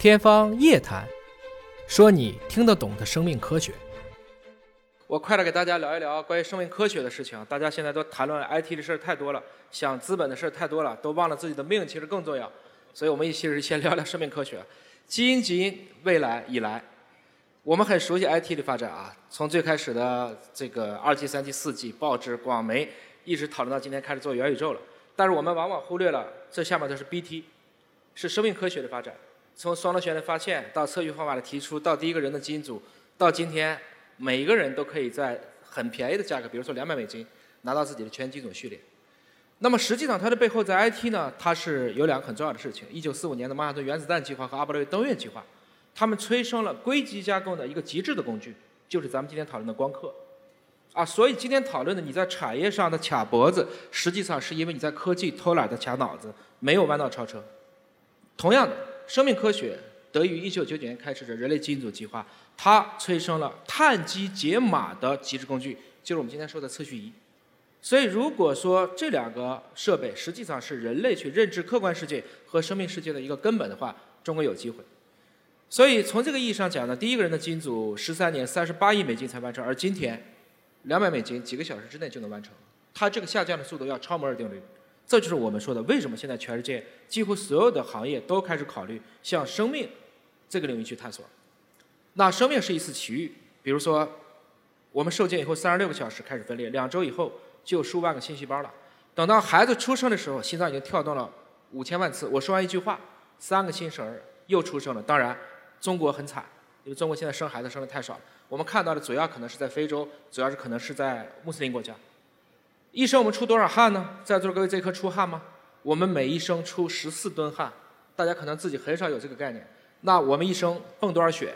天方夜谭，说你听得懂的生命科学。我快点给大家聊一聊关于生命科学的事情。大家现在都谈论 IT 的事儿太多了，想资本的事儿太多了，都忘了自己的命其实更重要。所以我们一起先聊聊生命科学。基因基因未来以来，我们很熟悉 IT 的发展啊，从最开始的这个二 G、三 G、四 G、报纸、广媒，一直讨论到今天开始做元宇宙了。但是我们往往忽略了这下面的是 BT，是生命科学的发展。从双螺旋的发现到测序方法的提出，到第一个人的基因组，到今天。每一个人都可以在很便宜的价格，比如说两百美金，拿到自己的全基因组序列。那么实际上它的背后在 IT 呢，它是有两个很重要的事情：一九四五年的曼哈顿原子弹计划和阿波罗登月计划，他们催生了硅基加工的一个极致的工具，就是咱们今天讨论的光刻。啊，所以今天讨论的你在产业上的卡脖子，实际上是因为你在科技偷懒的卡脑子，没有弯道超车。同样的，生命科学。得益于1999年开始的人类基因组计划，它催生了碳基解码的极致工具，就是我们今天说的测序仪。所以，如果说这两个设备实际上是人类去认知客观世界和生命世界的一个根本的话，中国有机会。所以，从这个意义上讲呢，第一个人的基因组十三年三十八亿美金才完成，而今天两百美金几个小时之内就能完成，它这个下降的速度要超摩尔定律。这就是我们说的，为什么现在全世界几乎所有的行业都开始考虑向生命这个领域去探索。那生命是一次奇遇，比如说我们受精以后三十六个小时开始分裂，两周以后就有数万个新细胞了。等到孩子出生的时候，心脏已经跳动了五千万次。我说完一句话，三个新生儿又出生了。当然，中国很惨，因为中国现在生孩子生的太少了。我们看到的主要可能是在非洲，主要是可能是在穆斯林国家。一生我们出多少汗呢？在座各位这颗出汗吗？我们每一生出十四吨汗，大家可能自己很少有这个概念。那我们一生泵多少血？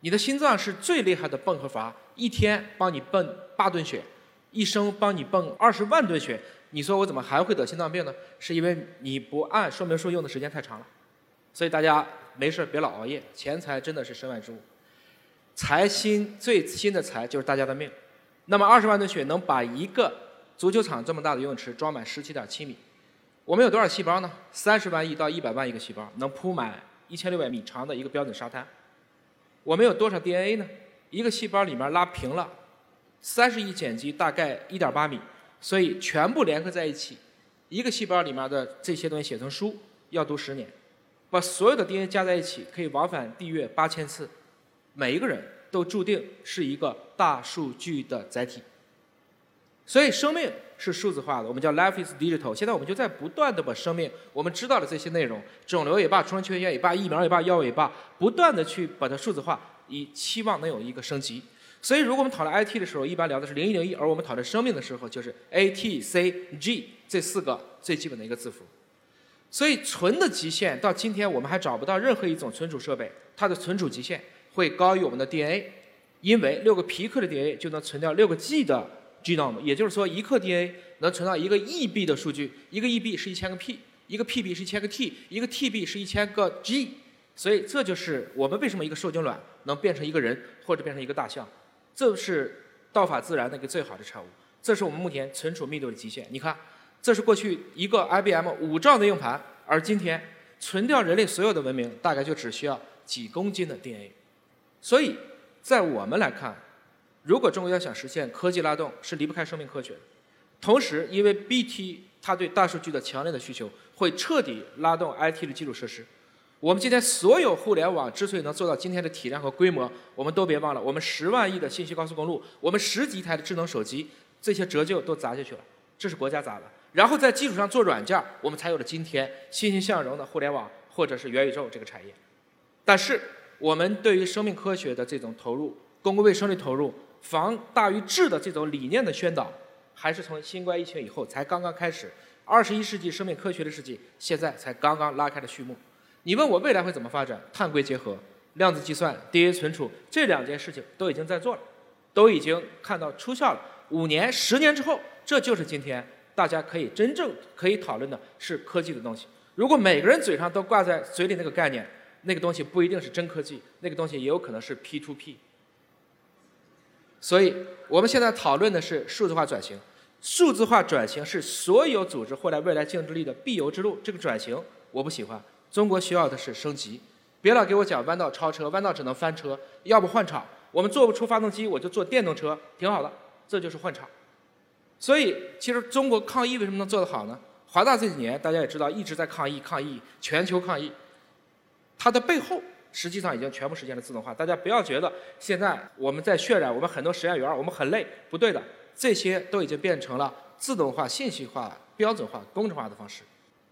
你的心脏是最厉害的泵和阀，一天帮你泵八吨血，一生帮你泵二十万吨血。你说我怎么还会得心脏病呢？是因为你不按说明书用的时间太长了。所以大家没事别老熬夜，钱财真的是身外之物。财心最新的财就是大家的命。那么二十万吨血能把一个足球场这么大的游泳池装满十七点七米，我们有多少细胞呢？三十万亿到一百万亿个细胞，能铺满一千六百米长的一个标准沙滩。我们有多少 DNA 呢？一个细胞里面拉平了，三十亿碱基大概一点八米，所以全部联合在一起，一个细胞里面的这些东西写成书要读十年，把所有的 DNA 加在一起可以往返地月八千次，每一个人都注定是一个大数据的载体。所以生命是数字化的，我们叫 life is digital。现在我们就在不断的把生命我们知道的这些内容，肿瘤也罢，出生缺陷也罢，疫苗也罢，药物也罢，不断的去把它数字化，以期望能有一个升级。所以如果我们讨论 IT 的时候，一般聊的是零一零一，而我们讨论生命的时候，就是 A T C G 这四个最基本的一个字符。所以存的极限到今天我们还找不到任何一种存储设备，它的存储极限会高于我们的 DNA，因为六个皮克的 DNA 就能存掉六个 G 的。genome，也就是说，一克 DNA 能存到一个 EB 的数据，一个 EB 是一千个 P，一个 PB 是一千个 T，一个 TB 是一千个 G，所以这就是我们为什么一个受精卵能变成一个人或者变成一个大象，这是道法自然的一个最好的产物，这是我们目前存储密度的极限。你看，这是过去一个 IBM 五兆的硬盘，而今天存掉人类所有的文明，大概就只需要几公斤的 DNA，所以在我们来看。如果中国要想实现科技拉动，是离不开生命科学。同时，因为 BT 它对大数据的强烈的需求，会彻底拉动 IT 的基础设施。我们今天所有互联网之所以能做到今天的体量和规模，我们都别忘了，我们十万亿的信息高速公路，我们十几台的智能手机，这些折旧都砸下去了，这是国家砸的。然后在基础上做软件，我们才有了今天欣欣向荣的互联网或者是元宇宙这个产业。但是，我们对于生命科学的这种投入，公共卫生的投入。防大于治的这种理念的宣导，还是从新冠疫情以后才刚刚开始。二十一世纪生命科学的世纪，现在才刚刚拉开了序幕。你问我未来会怎么发展？碳硅结合、量子计算、DNA 存储这两件事情都已经在做了，都已经看到出效了。五年、十年之后，这就是今天大家可以真正可以讨论的是科技的东西。如果每个人嘴上都挂在嘴里那个概念，那个东西不一定是真科技，那个东西也有可能是 P to P。所以，我们现在讨论的是数字化转型。数字化转型是所有组织获得未来竞争力的必由之路。这个转型我不喜欢，中国需要的是升级。别老给我讲弯道超车，弯道只能翻车，要不换厂。我们做不出发动机，我就做电动车，挺好的。这就是换厂。所以，其实中国抗疫为什么能做得好呢？华大这几年大家也知道，一直在抗疫，抗疫，全球抗疫。它的背后实际上已经全部实现了自动化。大家不要觉得现在我们在渲染我们很多实验员我们很累，不对的，这些都已经变成了自动化、信息化、标准化、工程化的方式。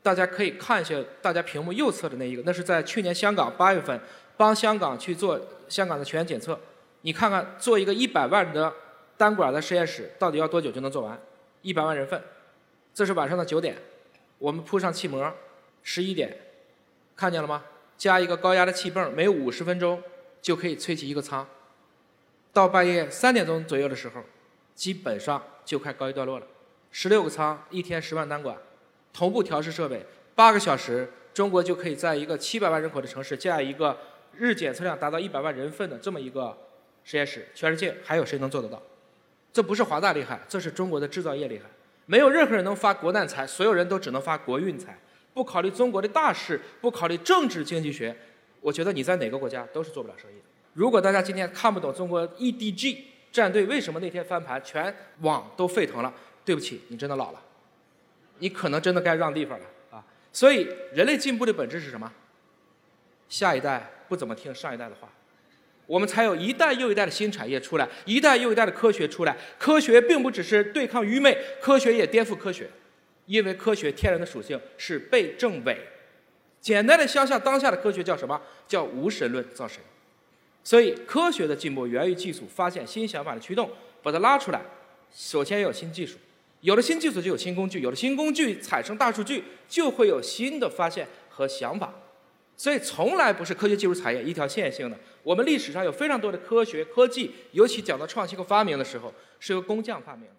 大家可以看一下大家屏幕右侧的那一个，那是在去年香港八月份帮香港去做香港的全员检测。你看看做一个一百万的单管的实验室，到底要多久就能做完？一百万人份。这是晚上的九点，我们铺上气膜，十一点，看见了吗？加一个高压的气泵，每五十分钟就可以吹起一个舱。到半夜三点钟左右的时候，基本上就快告一段落了。十六个舱，一天十万单管。同步调试设备，八个小时，中国就可以在一个七百万人口的城市建一个日检测量达到一百万人份的这么一个实验室。全世界还有谁能做得到？这不是华大厉害，这是中国的制造业厉害。没有任何人能发国难财，所有人都只能发国运财。不考虑中国的大事，不考虑政治经济学，我觉得你在哪个国家都是做不了生意的。如果大家今天看不懂中国 EDG 战队为什么那天翻盘，全网都沸腾了，对不起，你真的老了。你可能真的该让地方了啊！所以人类进步的本质是什么？下一代不怎么听上一代的话，我们才有一代又一代的新产业出来，一代又一代的科学出来。科学并不只是对抗愚昧，科学也颠覆科学，因为科学天然的属性是被证伪。简单的想想当下的科学叫什么？叫无神论造神。所以科学的进步源于技术发现新想法的驱动，把它拉出来，首先要有新技术。有了新技术就有新工具，有了新工具产生大数据，就会有新的发现和想法。所以从来不是科学技术产业一条线性的。我们历史上有非常多的科学科技，尤其讲到创新和发明的时候，是由工匠发明的。